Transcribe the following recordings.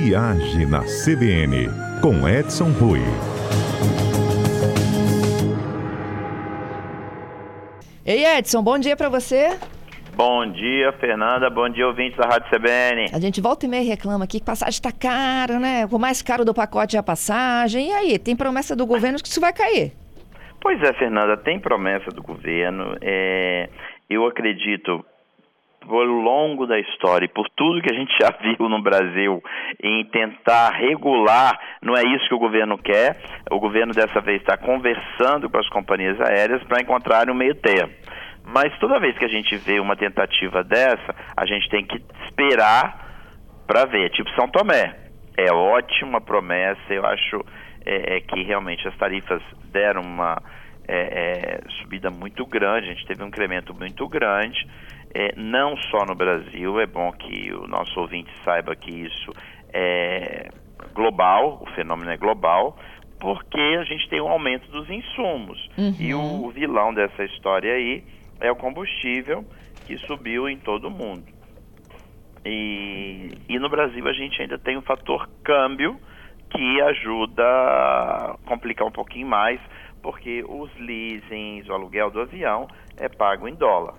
Viagem na CBN, com Edson Rui. Ei, Edson, bom dia para você. Bom dia, Fernanda. Bom dia, ouvintes da Rádio CBN. A gente volta e meia reclama aqui que passagem está cara, né? O mais caro do pacote é a passagem. E aí, tem promessa do governo que isso vai cair? Pois é, Fernanda, tem promessa do governo. É, eu acredito, por longo da história e por tudo que a gente já viu no Brasil em tentar regular, não é isso que o governo quer. O governo dessa vez está conversando com as companhias aéreas para encontrar um meio termo. Mas toda vez que a gente vê uma tentativa dessa, a gente tem que esperar para ver. Tipo São Tomé. É ótima promessa, eu acho é, é, que realmente as tarifas deram uma é, é subida muito grande, a gente teve um incremento muito grande, é, não só no Brasil, é bom que o nosso ouvinte saiba que isso é global, o fenômeno é global, porque a gente tem um aumento dos insumos. Uhum. E o vilão dessa história aí é o combustível que subiu em todo o mundo. E, e no Brasil a gente ainda tem o fator câmbio que ajuda a complicar um pouquinho mais, porque os leasings, o aluguel do avião é pago em dólar,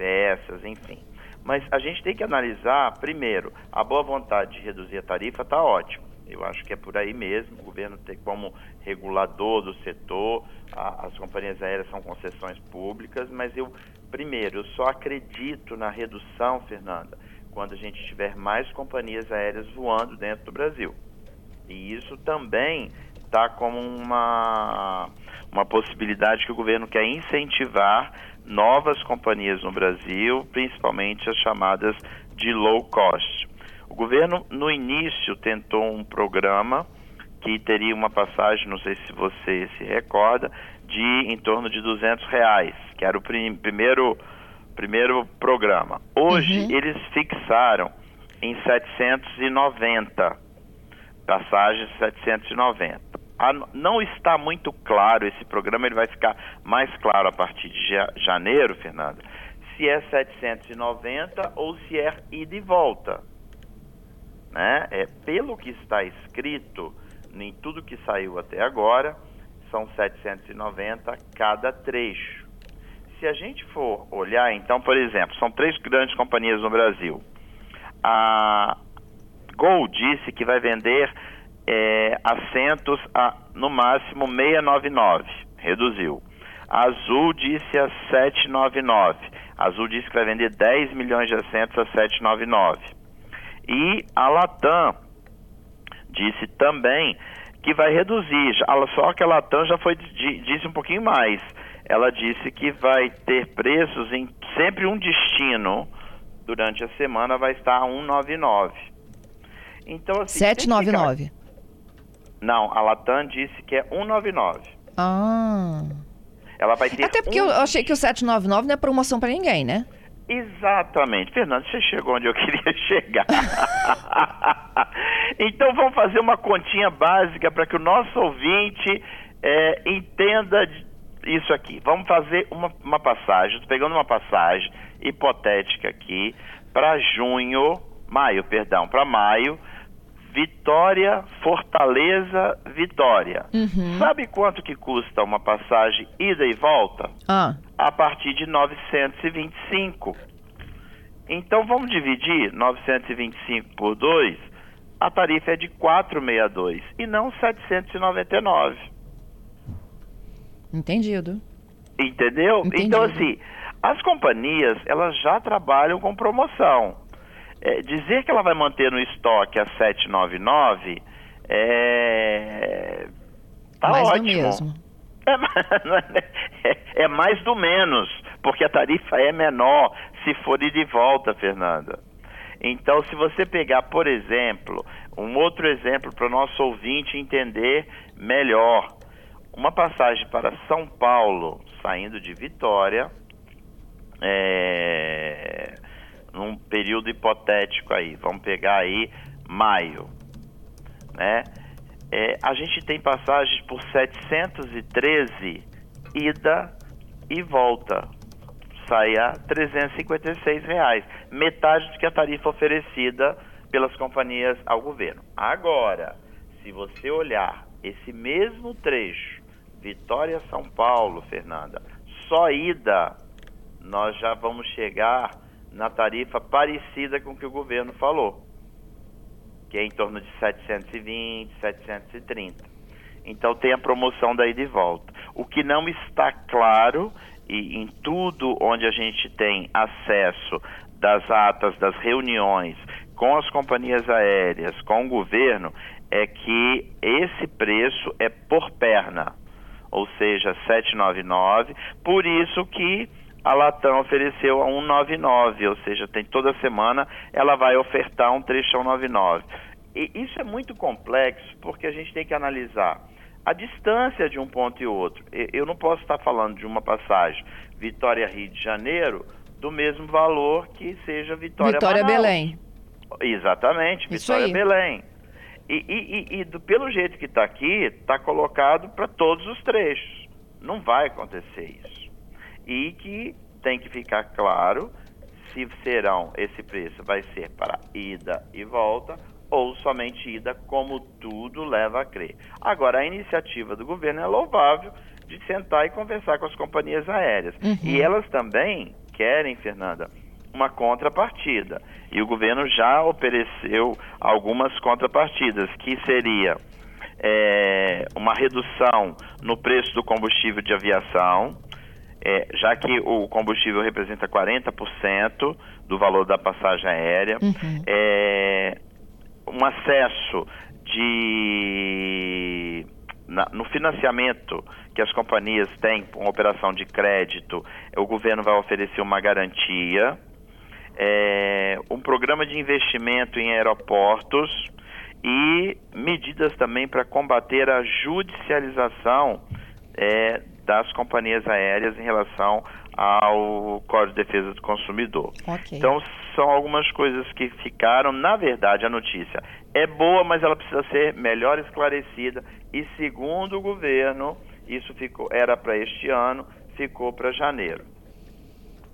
peças, enfim. Mas a gente tem que analisar, primeiro, a boa vontade de reduzir a tarifa está ótimo. Eu acho que é por aí mesmo. O governo tem como regulador do setor, a, as companhias aéreas são concessões públicas, mas eu, primeiro, eu só acredito na redução, Fernanda, quando a gente tiver mais companhias aéreas voando dentro do Brasil. E isso também está como uma, uma possibilidade que o governo quer incentivar novas companhias no Brasil, principalmente as chamadas de low cost. O governo, no início, tentou um programa que teria uma passagem, não sei se você se recorda, de em torno de 200 reais, que era o prim primeiro, primeiro programa. Hoje, uhum. eles fixaram em 790, passagens 790. Não está muito claro esse programa, ele vai ficar mais claro a partir de janeiro, Fernanda, se é 790 ou se é ida e volta né? É, pelo que está escrito em tudo que saiu até agora, são 790 cada trecho. Se a gente for olhar, então, por exemplo, são três grandes companhias no Brasil. A Gol disse que vai vender é, assentos a no máximo 699, reduziu. A Azul disse a 799. A Azul disse que vai vender 10 milhões de assentos a 799. E a Latam disse também que vai reduzir, só que a Latam já foi disse um pouquinho mais. Ela disse que vai ter preços em sempre um destino durante a semana vai estar 199. Então assim, 799. Não, a Latam disse que é 199. Ah. Ela vai ter Até porque um... eu achei que o 799 não é promoção para ninguém, né? Exatamente. Fernando, você chegou onde eu queria chegar. então vamos fazer uma continha básica para que o nosso ouvinte é, entenda isso aqui. Vamos fazer uma, uma passagem, estou pegando uma passagem hipotética aqui para junho, maio, perdão, para maio, Vitória, Fortaleza, Vitória. Uhum. Sabe quanto que custa uma passagem ida e volta? Ah. A partir de 925. Então vamos dividir 925 por 2, a tarifa é de 462 e não 799. Entendido. Entendeu? Entendido. Então assim, as companhias, elas já trabalham com promoção. É, dizer que ela vai manter no estoque a 799 é. Tá mais ótimo. Do mesmo. É, é, é, mais do menos, porque a tarifa é menor se for ir de volta, Fernanda. Então, se você pegar, por exemplo, um outro exemplo para o nosso ouvinte entender melhor, uma passagem para São Paulo, saindo de Vitória, é, num período hipotético aí, vamos pegar aí maio, né? É, a gente tem passagens por 713 ida e volta, sai a 356 reais, metade do que a tarifa oferecida pelas companhias ao governo. Agora, se você olhar esse mesmo trecho, Vitória São Paulo, Fernanda, só ida, nós já vamos chegar na tarifa parecida com o que o governo falou, que é em torno de 720, 730. Então tem a promoção daí de volta. O que não está claro e em tudo onde a gente tem acesso das atas das reuniões com as companhias aéreas, com o governo, é que esse preço é por perna, ou seja, 799, por isso que a Latam ofereceu a 199, ou seja, tem toda semana ela vai ofertar um trechão 99. E isso é muito complexo porque a gente tem que analisar a distância de um ponto e outro. Eu não posso estar falando de uma passagem Vitória Rio de Janeiro do mesmo valor que seja Vitória Vitória Manaus. Belém. Exatamente, Vitória. Belém. E, e- e- e do- pelo jeito que está aqui, está colocado para todos os trechos. Não vai acontecer isso. E que tem que ficar claro se serão esse preço vai ser para ida e volta ou somente ida, como tudo leva a crer. Agora, a iniciativa do governo é louvável de sentar e conversar com as companhias aéreas. E elas também querem, Fernanda, uma contrapartida. E o governo já ofereceu algumas contrapartidas, que seria é, uma redução no preço do combustível de aviação, é, já que o combustível representa 40% do valor da passagem aérea, é, um acesso de na- no financiamento que as companhias têm com operação de crédito, o governo vai oferecer uma garantia, é, um programa de investimento em aeroportos e medidas também para combater a judicialização é, das companhias aéreas em relação ao Código de Defesa do Consumidor. Ok. Então, são algumas coisas que ficaram. Na verdade, a notícia é boa, mas ela precisa ser melhor esclarecida. E, segundo o governo, isso ficou, era para este ano, ficou para janeiro.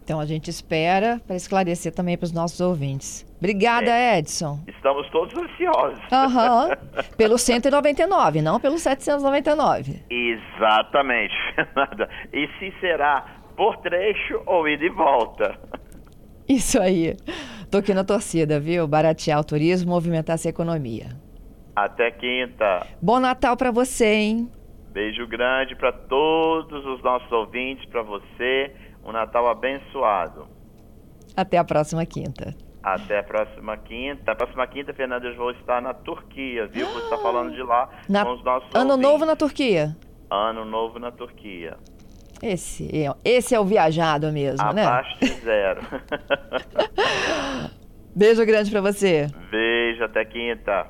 Então a gente espera para esclarecer também para os nossos ouvintes. Obrigada, É. Edson. Estamos todos ansiosos. Aham. Pelo 199, não pelo 799. Exatamente, Fernanda. E se será por trecho ou ida e volta? Isso aí. Tô aqui na torcida, viu? Baratear o turismo, movimentar essa economia. Até quinta. Bom Natal para você, hein? Beijo grande para todos os nossos ouvintes, para você. Um Natal abençoado. Até a próxima quinta. Até a próxima quinta. A próxima quinta, Fernanda, eu vou estar na Turquia, viu? Vou estar falando de lá Na- com os nossos Ano ouvintes. novo na Turquia. Ano novo na Turquia. Esse, é- esse é o viajado mesmo, né? Abaixo de zero. Beijo grande para você. Beijo, até quinta.